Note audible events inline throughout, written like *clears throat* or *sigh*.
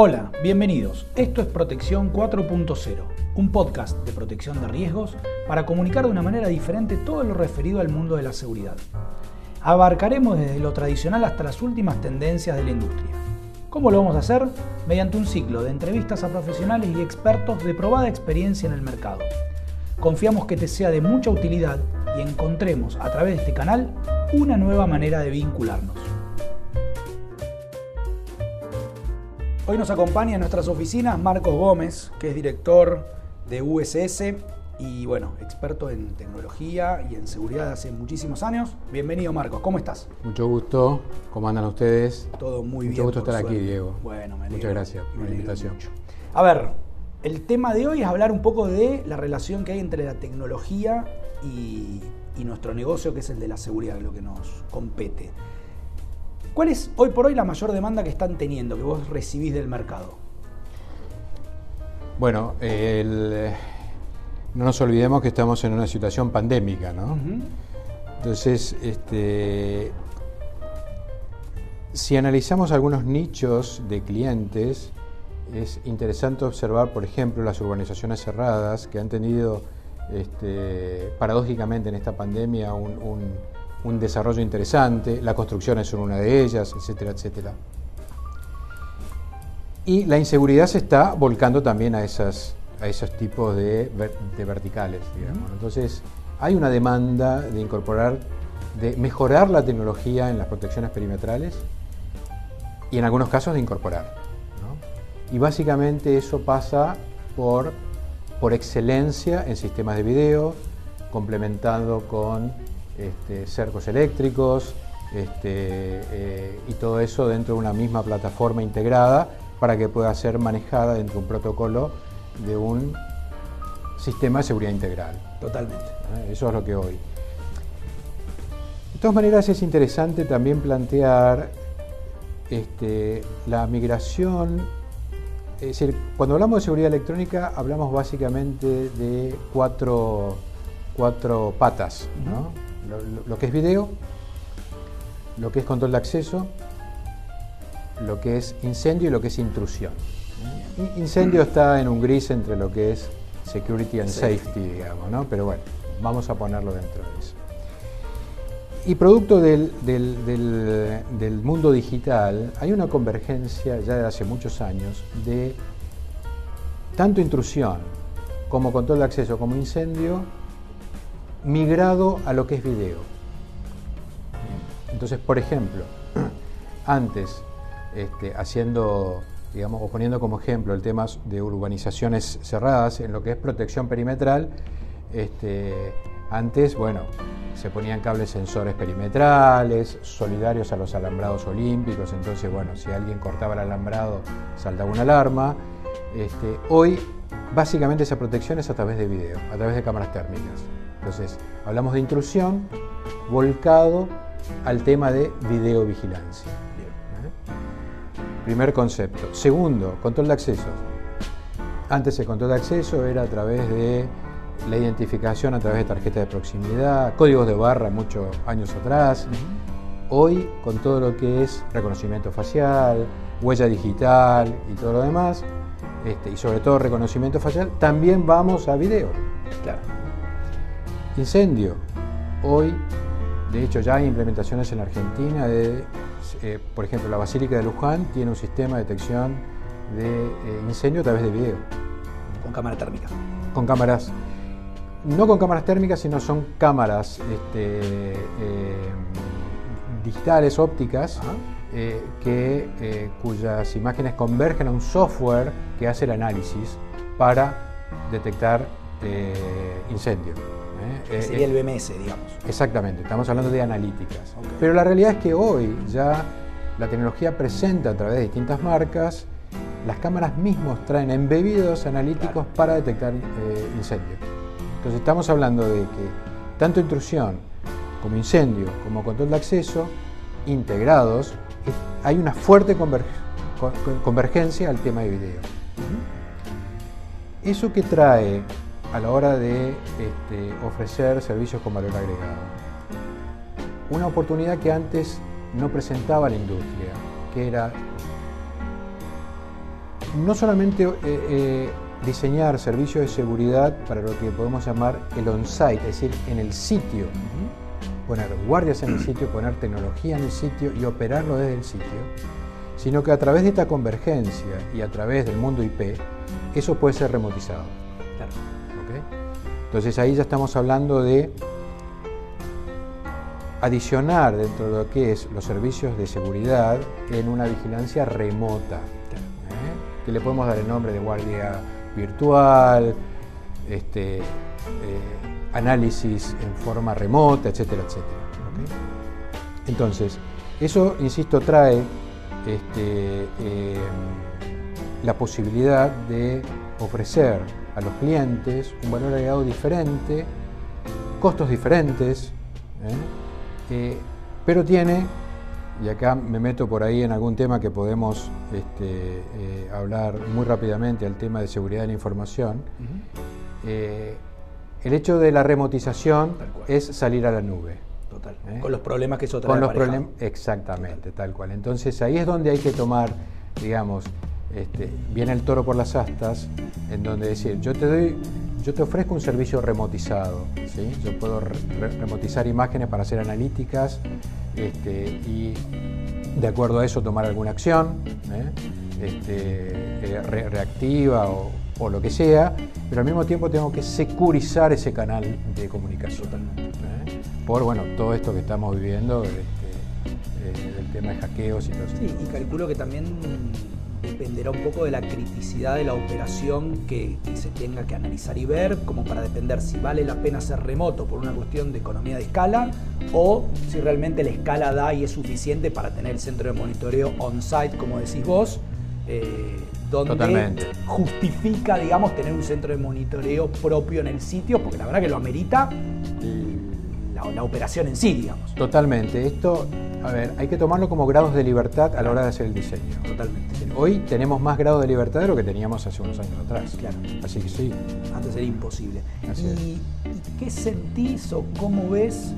Hola, bienvenidos. Esto es Protección 4.0, un podcast de protección de riesgos para comunicar de una manera diferente todo lo referido al mundo de la seguridad. Abarcaremos desde lo tradicional hasta las últimas tendencias de la industria. ¿Cómo lo vamos a hacer? Mediante un ciclo de entrevistas a profesionales y expertos de probada experiencia en el mercado. Confiamos que te sea de mucha utilidad y encontremos a través de este canal una nueva manera de vincularnos. Hoy nos acompaña en nuestras oficinas Marcos Gómez, que es director de USS y bueno, experto en tecnología y en seguridad hace muchísimos años. Bienvenido Marcos, ¿cómo estás? Mucho gusto, ¿cómo andan ustedes? Todo muy bien. Mucho gusto estar aquí, Diego. Bueno, me alegro, Muchas gracias por la invitación. mucho. A ver, el tema de hoy es hablar un poco de la relación que hay entre la tecnología y, y nuestro negocio, que es el de la seguridad, lo que nos compete. ¿Cuál es hoy por hoy la mayor demanda que están teniendo, que vos recibís del mercado? Bueno, el- no nos olvidemos que estamos en una situación pandémica, ¿no? Entonces, este, si analizamos algunos nichos de clientes, es interesante observar, por ejemplo, las urbanizaciones cerradas que han tenido, este, paradójicamente en esta pandemia, un, un- un desarrollo interesante, las construcciones son una de ellas, etcétera, etcétera. Y la inseguridad se está volcando también a, esas, a esos tipos de, de verticales, digamos. Entonces, hay una demanda de incorporar, de mejorar la tecnología en las protecciones perimetrales y en algunos casos de incorporar. Y básicamente eso pasa por, por excelencia en sistemas de video, complementando con este, cercos eléctricos este, eh, y todo eso dentro de una misma plataforma integrada para que pueda ser manejada dentro de un protocolo de un sistema de seguridad integral. Totalmente. ¿eh? Eso es lo que hoy. De todas maneras es interesante también plantear este, la migración, es decir, cuando hablamos de seguridad electrónica hablamos básicamente de cuatro, cuatro patas, ¿no? Lo- lo que es video, lo que es control de acceso, lo que es incendio y lo que es intrusión. In- Incendio está en un gris entre lo que es security and Safety. safety, digamos, ¿no? Pero bueno, vamos a ponerlo dentro de eso. Y producto del, del- del- del mundo digital, hay una convergencia ya de hace muchos años de tanto intrusión como control de acceso como incendio migrado a lo que es video. Entonces, por ejemplo, *clears throat* antes, este, haciendo, digamos, o poniendo como ejemplo el tema de urbanizaciones cerradas, en lo que es protección perimetral, este, antes, bueno, se ponían cables sensores perimetrales, solidarios a los alambrados olímpicos, entonces, bueno, si alguien cortaba el alambrado, saltaba una alarma. Este, hoy, básicamente, esa protección es a través de video, a través de cámaras térmicas. Entonces, hablamos de intrusión volcado al tema de videovigilancia. ¿eh? Primer concepto. Segundo, control de accesos. Antes el control de acceso era a través de la identificación a través de tarjetas de proximidad, códigos de barra muchos años atrás. Hoy, con todo lo que es reconocimiento facial, huella digital y todo lo demás, este, y sobre todo reconocimiento facial, también vamos a video. Claro. Incendio. Hoy, de hecho, ya hay implementaciones en Argentina de, eh, por ejemplo, la Basílica de Luján tiene un sistema de detección de eh, incendio a través de video, Con cámara térmica. con cámaras, no con cámaras térmicas, sino son cámaras este, eh, digitales, ópticas, que, cuyas imágenes convergen a un software que hace el análisis para detectar incendio. ¿Eh? Eh, sería el BMS, digamos. Exactamente, estamos hablando de analíticas. Pero la realidad es que hoy ya la tecnología presenta a través de distintas marcas, las cámaras mismos traen embebidos analíticos Claro. para detectar eh, incendios. Entonces estamos hablando de que tanto intrusión como incendio, como control de acceso, integrados, hay una fuerte conver- con- con- convergencia al tema de video. ¿Eso que trae a la hora de este, ofrecer servicios con valor agregado? Una oportunidad que antes no presentaba la industria, que era no solamente eh, eh, diseñar servicios de seguridad para lo que podemos llamar el on-site, es decir, en el sitio, poner guardias en el sitio, poner tecnología en el sitio y operarlo desde el sitio, sino que a través de esta convergencia y a través del mundo IP, eso puede ser remotizado. Entonces ahí ya estamos hablando de adicionar dentro de lo que es los servicios de seguridad en una vigilancia remota, ¿eh? que le podemos dar el nombre de guardia virtual, este, eh, análisis en forma remota, etcétera, etcétera. Entonces, eso, insisto, trae este, eh, la posibilidad de ofrecer a los clientes un valor agregado diferente, costos diferentes, ¿eh? pero tiene, y acá me meto por ahí en algún tema que podemos este, hablar muy rápidamente, el tema de seguridad de la información, el hecho de la remotización es salir a la nube. Total. ¿Eh? Con los problemas que eso trae. Con los problemas, exactamente, tal cual. Entonces ahí es donde hay que tomar, digamos, este, viene el toro por las astas, en donde decir, yo te doy, yo te ofrezco un servicio remotizado, ¿sí? yo puedo remotizar imágenes para hacer analíticas este, y de acuerdo a eso tomar alguna acción ¿eh? este, eh, reactiva o, o lo que sea, pero al mismo tiempo tengo que securizar ese canal de comunicación. ¿eh? Por bueno, todo esto que estamos viviendo, este, eh, del tema de hackeos y todo eso. Sí, y calculo que también dependerá un poco de la criticidad de la operación que, se tenga que analizar y ver, como para depender si vale la pena ser remoto por una cuestión de economía de escala o si realmente la escala da y es suficiente para tener el centro de monitoreo on-site, como decís vos. Eh, donde justifica, digamos, tener un centro de monitoreo propio en el sitio, porque la verdad que lo amerita la, operación en sí, digamos. Totalmente. Esto, a ver, hay que tomarlo como grados de libertad a la hora de hacer el diseño. Totalmente. Hoy tenemos más grados de libertad de lo que teníamos hace unos años atrás. Claro. Así que sí. Antes era imposible. ¿Y qué sentís o cómo ves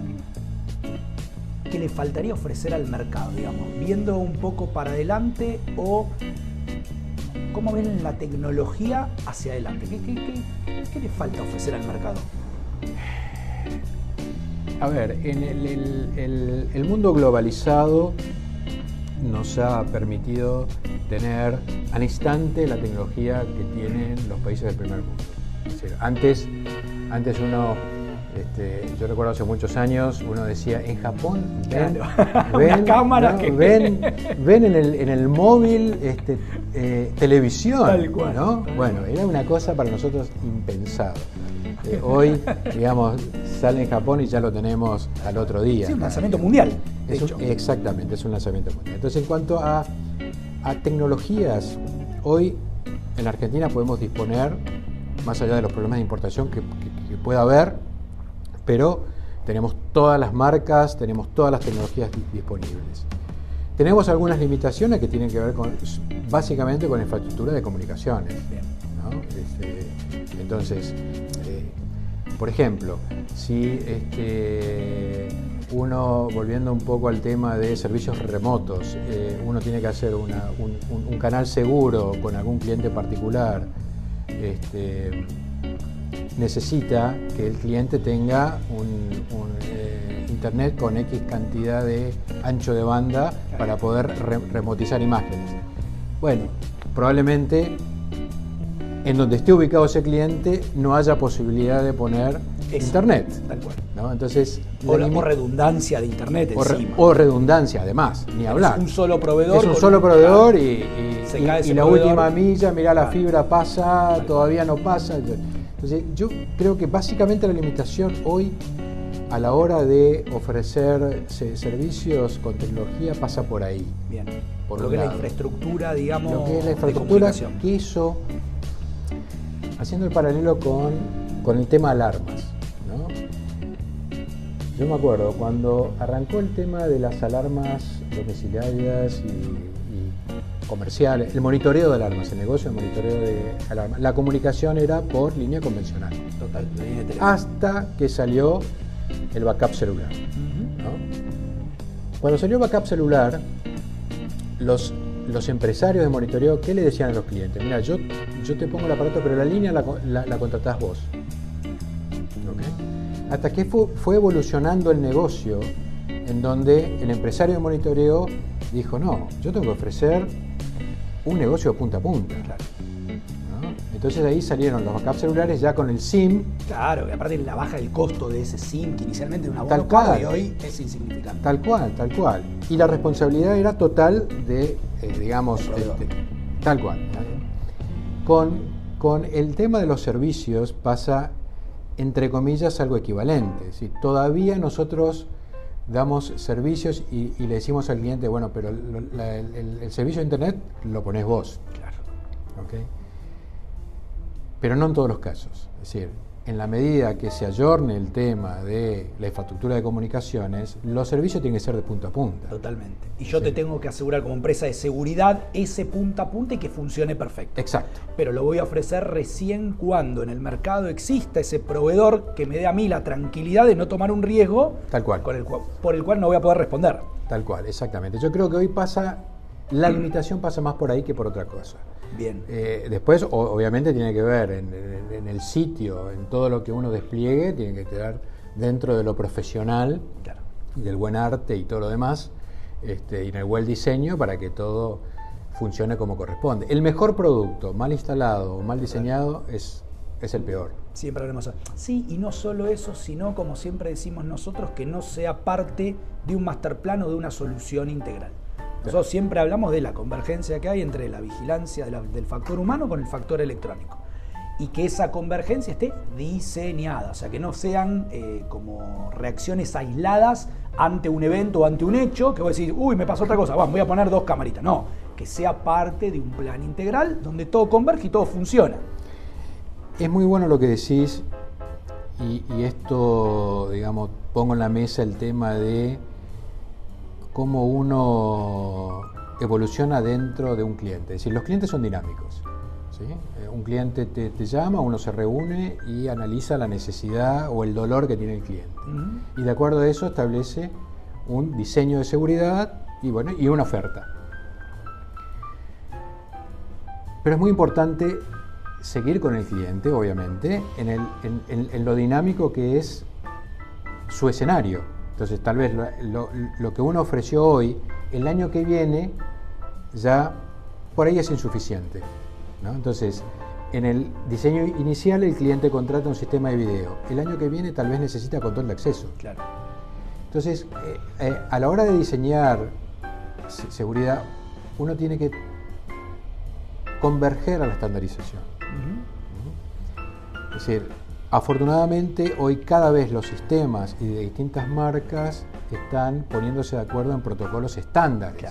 que le faltaría ofrecer al mercado, digamos, viendo un poco para adelante o ¿Cómo ven la tecnología hacia adelante? ¿Qué, le falta ofrecer al mercado? *sighs* *laughs* A ver, en el, mundo globalizado nos ha permitido tener al instante la tecnología que tienen los países del primer mundo. antes, antes uno este, yo recuerdo hace muchos años, uno decía, en Japón ven, ven, *laughs* en, el, móvil este, eh, televisión. ¿no? Bueno, era una cosa para nosotros impensado. Eh, hoy, digamos, sale en Japón y ya lo tenemos al otro día. Sí, un lanzamiento mundial. exactamente, es un lanzamiento mundial. Entonces, en cuanto a, tecnologías, hoy en Argentina podemos disponer, más allá de los problemas de importación que pueda haber, pero tenemos todas las marcas, tenemos todas las tecnologías disponibles. Tenemos algunas limitaciones que tienen que ver con, básicamente con infraestructura de comunicaciones. Este, entonces, eh, por ejemplo, si este, uno, volviendo un poco al tema de servicios remotos, eh, uno tiene que hacer un, canal seguro con algún cliente particular, este, necesita que el cliente tenga un, eh, internet con X cantidad de ancho de banda para poder remotizar imágenes. Bueno, probablemente en donde esté ubicado ese cliente no haya posibilidad de poner internet. Tal cual. ¿no? Entonces, o, la, redundancia de internet o, redundancia, además, ni hablar. Es un solo proveedor. Es un solo proveedor y, la última milla, mira la fibra pasa, todavía no pasa. Entonces, yo creo que básicamente la limitación hoy a la hora de ofrecer servicios con tecnología pasa por ahí. Bien. Por lo que es la infraestructura, digamos. Lo que es la infraestructura que eso, haciendo el paralelo con, con el tema alarmas. ¿no? Yo me acuerdo cuando arrancó el tema de las alarmas domiciliarias y comerciales, el monitoreo de alarmas, el negocio de monitoreo de alarmas. La comunicación era por línea convencional. Total, Hasta que salió el backup celular. Cuando salió el backup celular, los los empresarios de monitoreo, ¿qué le decían a los clientes? Mira, yo, yo te pongo el aparato, pero la línea la, la, contratás vos. Hasta que fue, fue evolucionando el negocio en donde el empresario de monitoreo dijo, no, yo tengo que ofrecer un negocio de punta a punta. Entonces de ahí salieron los backups celulares ya con el SIM. Claro, y aparte la baja del costo de ese SIM, que inicialmente era una tal cual, y hoy es insignificante. Tal cual, tal cual. Y la responsabilidad era total de, eh, digamos, este, tal cual. Con, con el tema de los servicios pasa, entre comillas, algo equivalente. Todavía nosotros damos servicios y, le decimos al cliente, bueno, pero el, servicio de Internet lo pones vos. Claro. ¿Okay? Pero no en todos los casos. Es decir, en la medida que se ayorne el tema de la infraestructura de comunicaciones, los servicios tienen que ser de punta a punta. Totalmente. Y yo te tengo que asegurar como empresa de seguridad ese punta a punta y que funcione perfecto. Exacto. Pero lo voy a ofrecer recién cuando en el mercado exista ese proveedor que me dé a mí la tranquilidad de no tomar un riesgo Tal cual. Con el, por el cual no voy a poder responder. Tal cual, exactamente. Yo creo que hoy pasa, la limitación pasa más por ahí que por otra cosa. Bien. Eh, después, obviamente, tiene que ver en, el sitio, en todo lo que uno despliegue, tiene que quedar dentro de lo profesional, y del buen arte y todo lo demás, este, y en el buen diseño para que todo funcione como corresponde. El mejor producto, mal instalado o mal diseñado, es, es el peor. Siempre hablamos. Sí, y no solo eso, sino, como siempre decimos nosotros, que no sea parte de un master plan o de una solución integral. Nosotros siempre hablamos de la convergencia que hay entre la vigilancia del factor humano con el factor electrónico. Y que esa convergencia esté diseñada, o sea, que no sean eh, como reacciones aisladas ante un evento o ante un hecho, que vos decís, uy, me pasó otra cosa, vamos, voy a poner dos camaritas. No, que sea parte de un plan integral donde todo converge y todo funciona. Es muy bueno lo que decís y, y esto, digamos, pongo en la mesa el tema de cómo uno evoluciona dentro de un cliente. Es decir, los clientes son dinámicos. Eh, un cliente te, llama, uno se reúne y analiza la necesidad o el dolor que tiene el cliente. Y de acuerdo a eso establece un diseño de seguridad y, bueno, y una oferta. Pero es muy importante seguir con el cliente, obviamente, en, en lo dinámico que es su escenario. Entonces, tal vez lo, que uno ofreció hoy, el año que viene, ya por ahí es insuficiente. Entonces, en el diseño inicial el cliente contrata un sistema de video. El año que viene tal vez necesita control de acceso. Claro. Entonces, eh, eh, a la hora de diseñar seguridad, uno tiene que converger a la estandarización. Es decir, Afortunadamente, hoy cada vez los sistemas y de distintas marcas están poniéndose de acuerdo en protocolos estándares.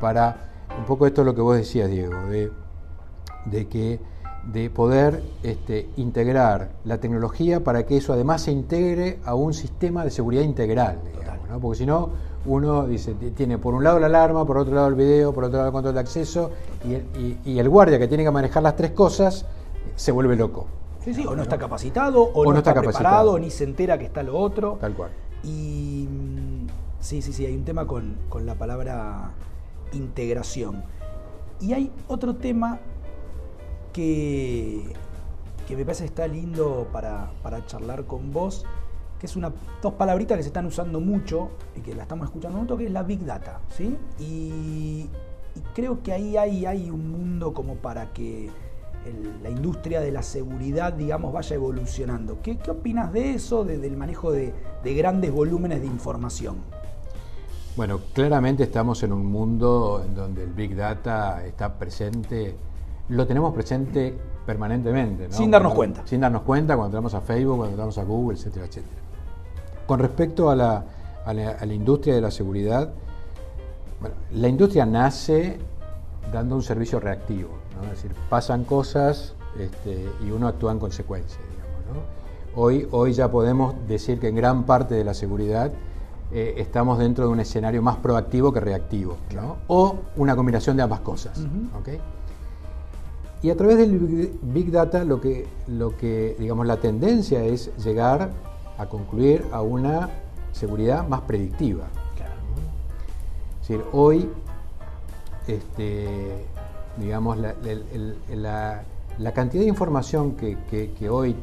Para un poco esto es lo que vos decías, Diego, de, que de poder este, integrar la tecnología para que eso además se integre a un sistema de seguridad integral, porque si no, uno dice, tiene por un lado la alarma, por otro lado el video, por otro lado el control de acceso, y el guardia que tiene que manejar las tres cosas se vuelve loco o no está capacitado, o, no, está, preparado, ni se entera que está lo otro. Tal cual. Y mm, sí, sí, sí, hay un tema con, la palabra integración. Y hay otro tema que, que me parece que está lindo para, charlar con vos, que es una, dos palabritas que se están usando mucho y que la estamos escuchando mucho, que es la Big Data. ¿sí? Y, creo que ahí hay, hay un mundo como para que la industria de la seguridad, digamos, vaya evolucionando. ¿Qué, opinas de eso, del manejo de, grandes volúmenes de información? Bueno, claramente estamos en un mundo en donde el Big Data está presente, lo tenemos presente permanentemente. Sin darnos cuenta. Sin darnos cuenta cuando entramos a Facebook, cuando entramos a Google, etcétera, etcétera. Con respecto a la, a la industria de la seguridad, bueno, la industria nace dando un servicio reactivo. Es decir, pasan cosas este, y uno actúa en consecuencia. hoy, hoy ya podemos decir que en gran parte de la seguridad eh, estamos dentro de un escenario más proactivo que reactivo, o una combinación de ambas cosas. Y a través del Big Data lo que, lo que, digamos, la tendencia es llegar a concluir a una seguridad más predictiva. Es decir, hoy este, digamos, la, cantidad de información que, hoy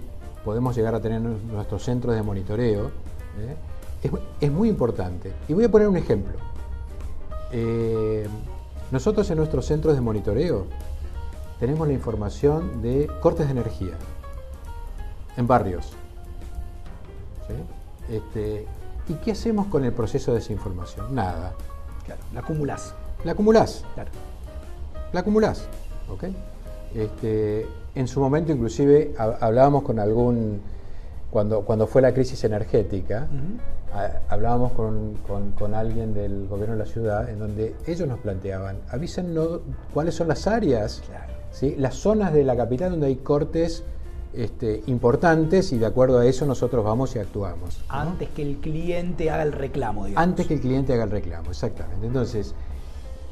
podemos llegar a tener en nuestros centros de monitoreo ¿eh? es, muy importante. Y voy a poner un ejemplo. Eh, nosotros en nuestros centros de monitoreo tenemos la información de cortes de energía en barrios. Este, ¿Y qué hacemos con el proceso de esa información? Nada. Claro, la acumulás. La acumulás. Claro. La acumulás. ¿ok? Este, en su momento inclusive hablábamos con algún, cuando, cuando fue la crisis energética, hablábamos con, alguien del gobierno de la ciudad en donde ellos nos planteaban, avísennos cuáles son las áreas, ¿sí? las zonas de la capital donde hay cortes este, importantes y de acuerdo a eso nosotros vamos y actuamos. Antes que el cliente haga el reclamo, digamos. Antes que el cliente haga el reclamo, exactamente. Entonces,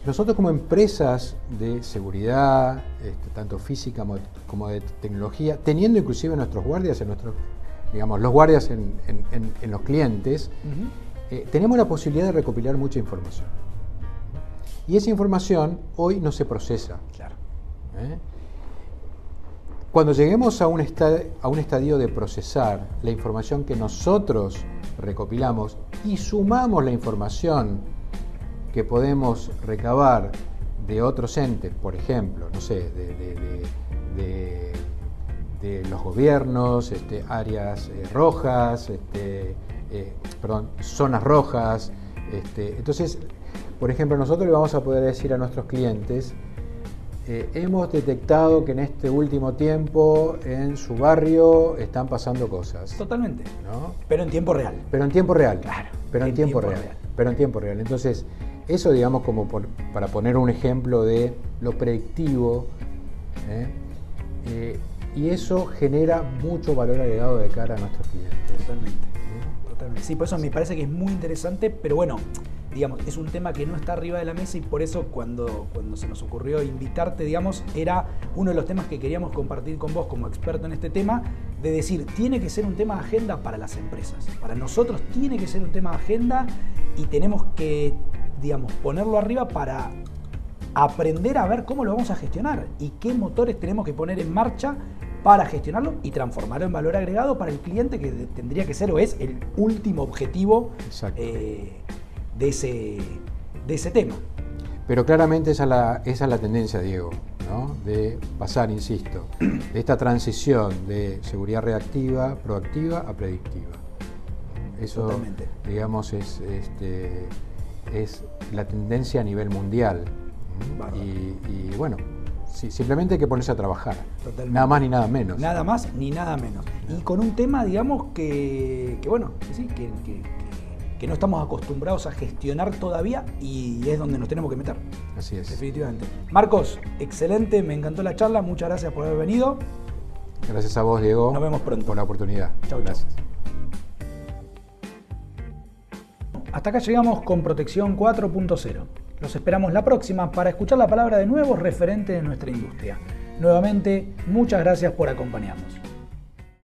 nosotros como empresas de seguridad, este, tanto física como, de tecnología, teniendo inclusive nuestros guardias en nuestros, digamos, los guardias en, los clientes, eh, tenemos la posibilidad de recopilar mucha información. Y esa información hoy no se procesa. Claro. ¿eh? Cuando lleguemos a un, a un estadio de procesar la información que nosotros recopilamos y sumamos la información que podemos recabar de otros entes, por ejemplo, no sé, de, los gobiernos, este, áreas eh, rojas, este, eh, perdón, zonas rojas. Este, entonces, por ejemplo, nosotros le vamos a poder decir a nuestros clientes, eh, hemos detectado que en este último tiempo en su barrio están pasando cosas. Totalmente. Pero en tiempo real. Pero en tiempo real. Claro. Pero en, tiempo, real. Pero en tiempo real. Entonces, eso digamos como para poner un ejemplo de lo predictivo. ¿eh? Eh, y eso genera mucho valor agregado de cara a nuestros clientes. Totalmente. Totalmente. Sí, por eso me parece que es muy interesante, pero bueno, digamos, es un tema que no está arriba de la mesa y por eso cuando, cuando se nos ocurrió invitarte, digamos, era uno de los temas que queríamos compartir con vos como experto en este tema, de decir, tiene que ser un tema de agenda para las empresas. Para nosotros tiene que ser un tema de agenda y tenemos que, digamos, ponerlo arriba para aprender a ver cómo lo vamos a gestionar y qué motores tenemos que poner en marcha para gestionarlo y transformarlo en valor agregado para el cliente que tendría que ser o es el último objetivo eh, de ese, de ese tema. Pero claramente esa es la, esa es la tendencia, Diego, ¿no? de pasar, insisto, de esta transición de seguridad reactiva, proactiva a predictiva. Eso, digamos, es, este, es la tendencia a nivel mundial. Y, bueno, simplemente hay que ponerse a trabajar. Nada más ni nada menos. Nada más ni nada menos. Y con un tema, digamos, que, que bueno, sí, que, que no estamos acostumbrados a gestionar todavía y es donde nos tenemos que meter. Así es. Definitivamente. Marcos, excelente, me encantó la charla, muchas gracias por haber venido. Gracias a vos, Diego. Nos vemos pronto. Por la oportunidad. Chau, gracias. Hasta acá llegamos con Protección 4.0. Los esperamos la próxima para escuchar la palabra de nuevos referentes de nuestra industria. Nuevamente, muchas gracias por acompañarnos.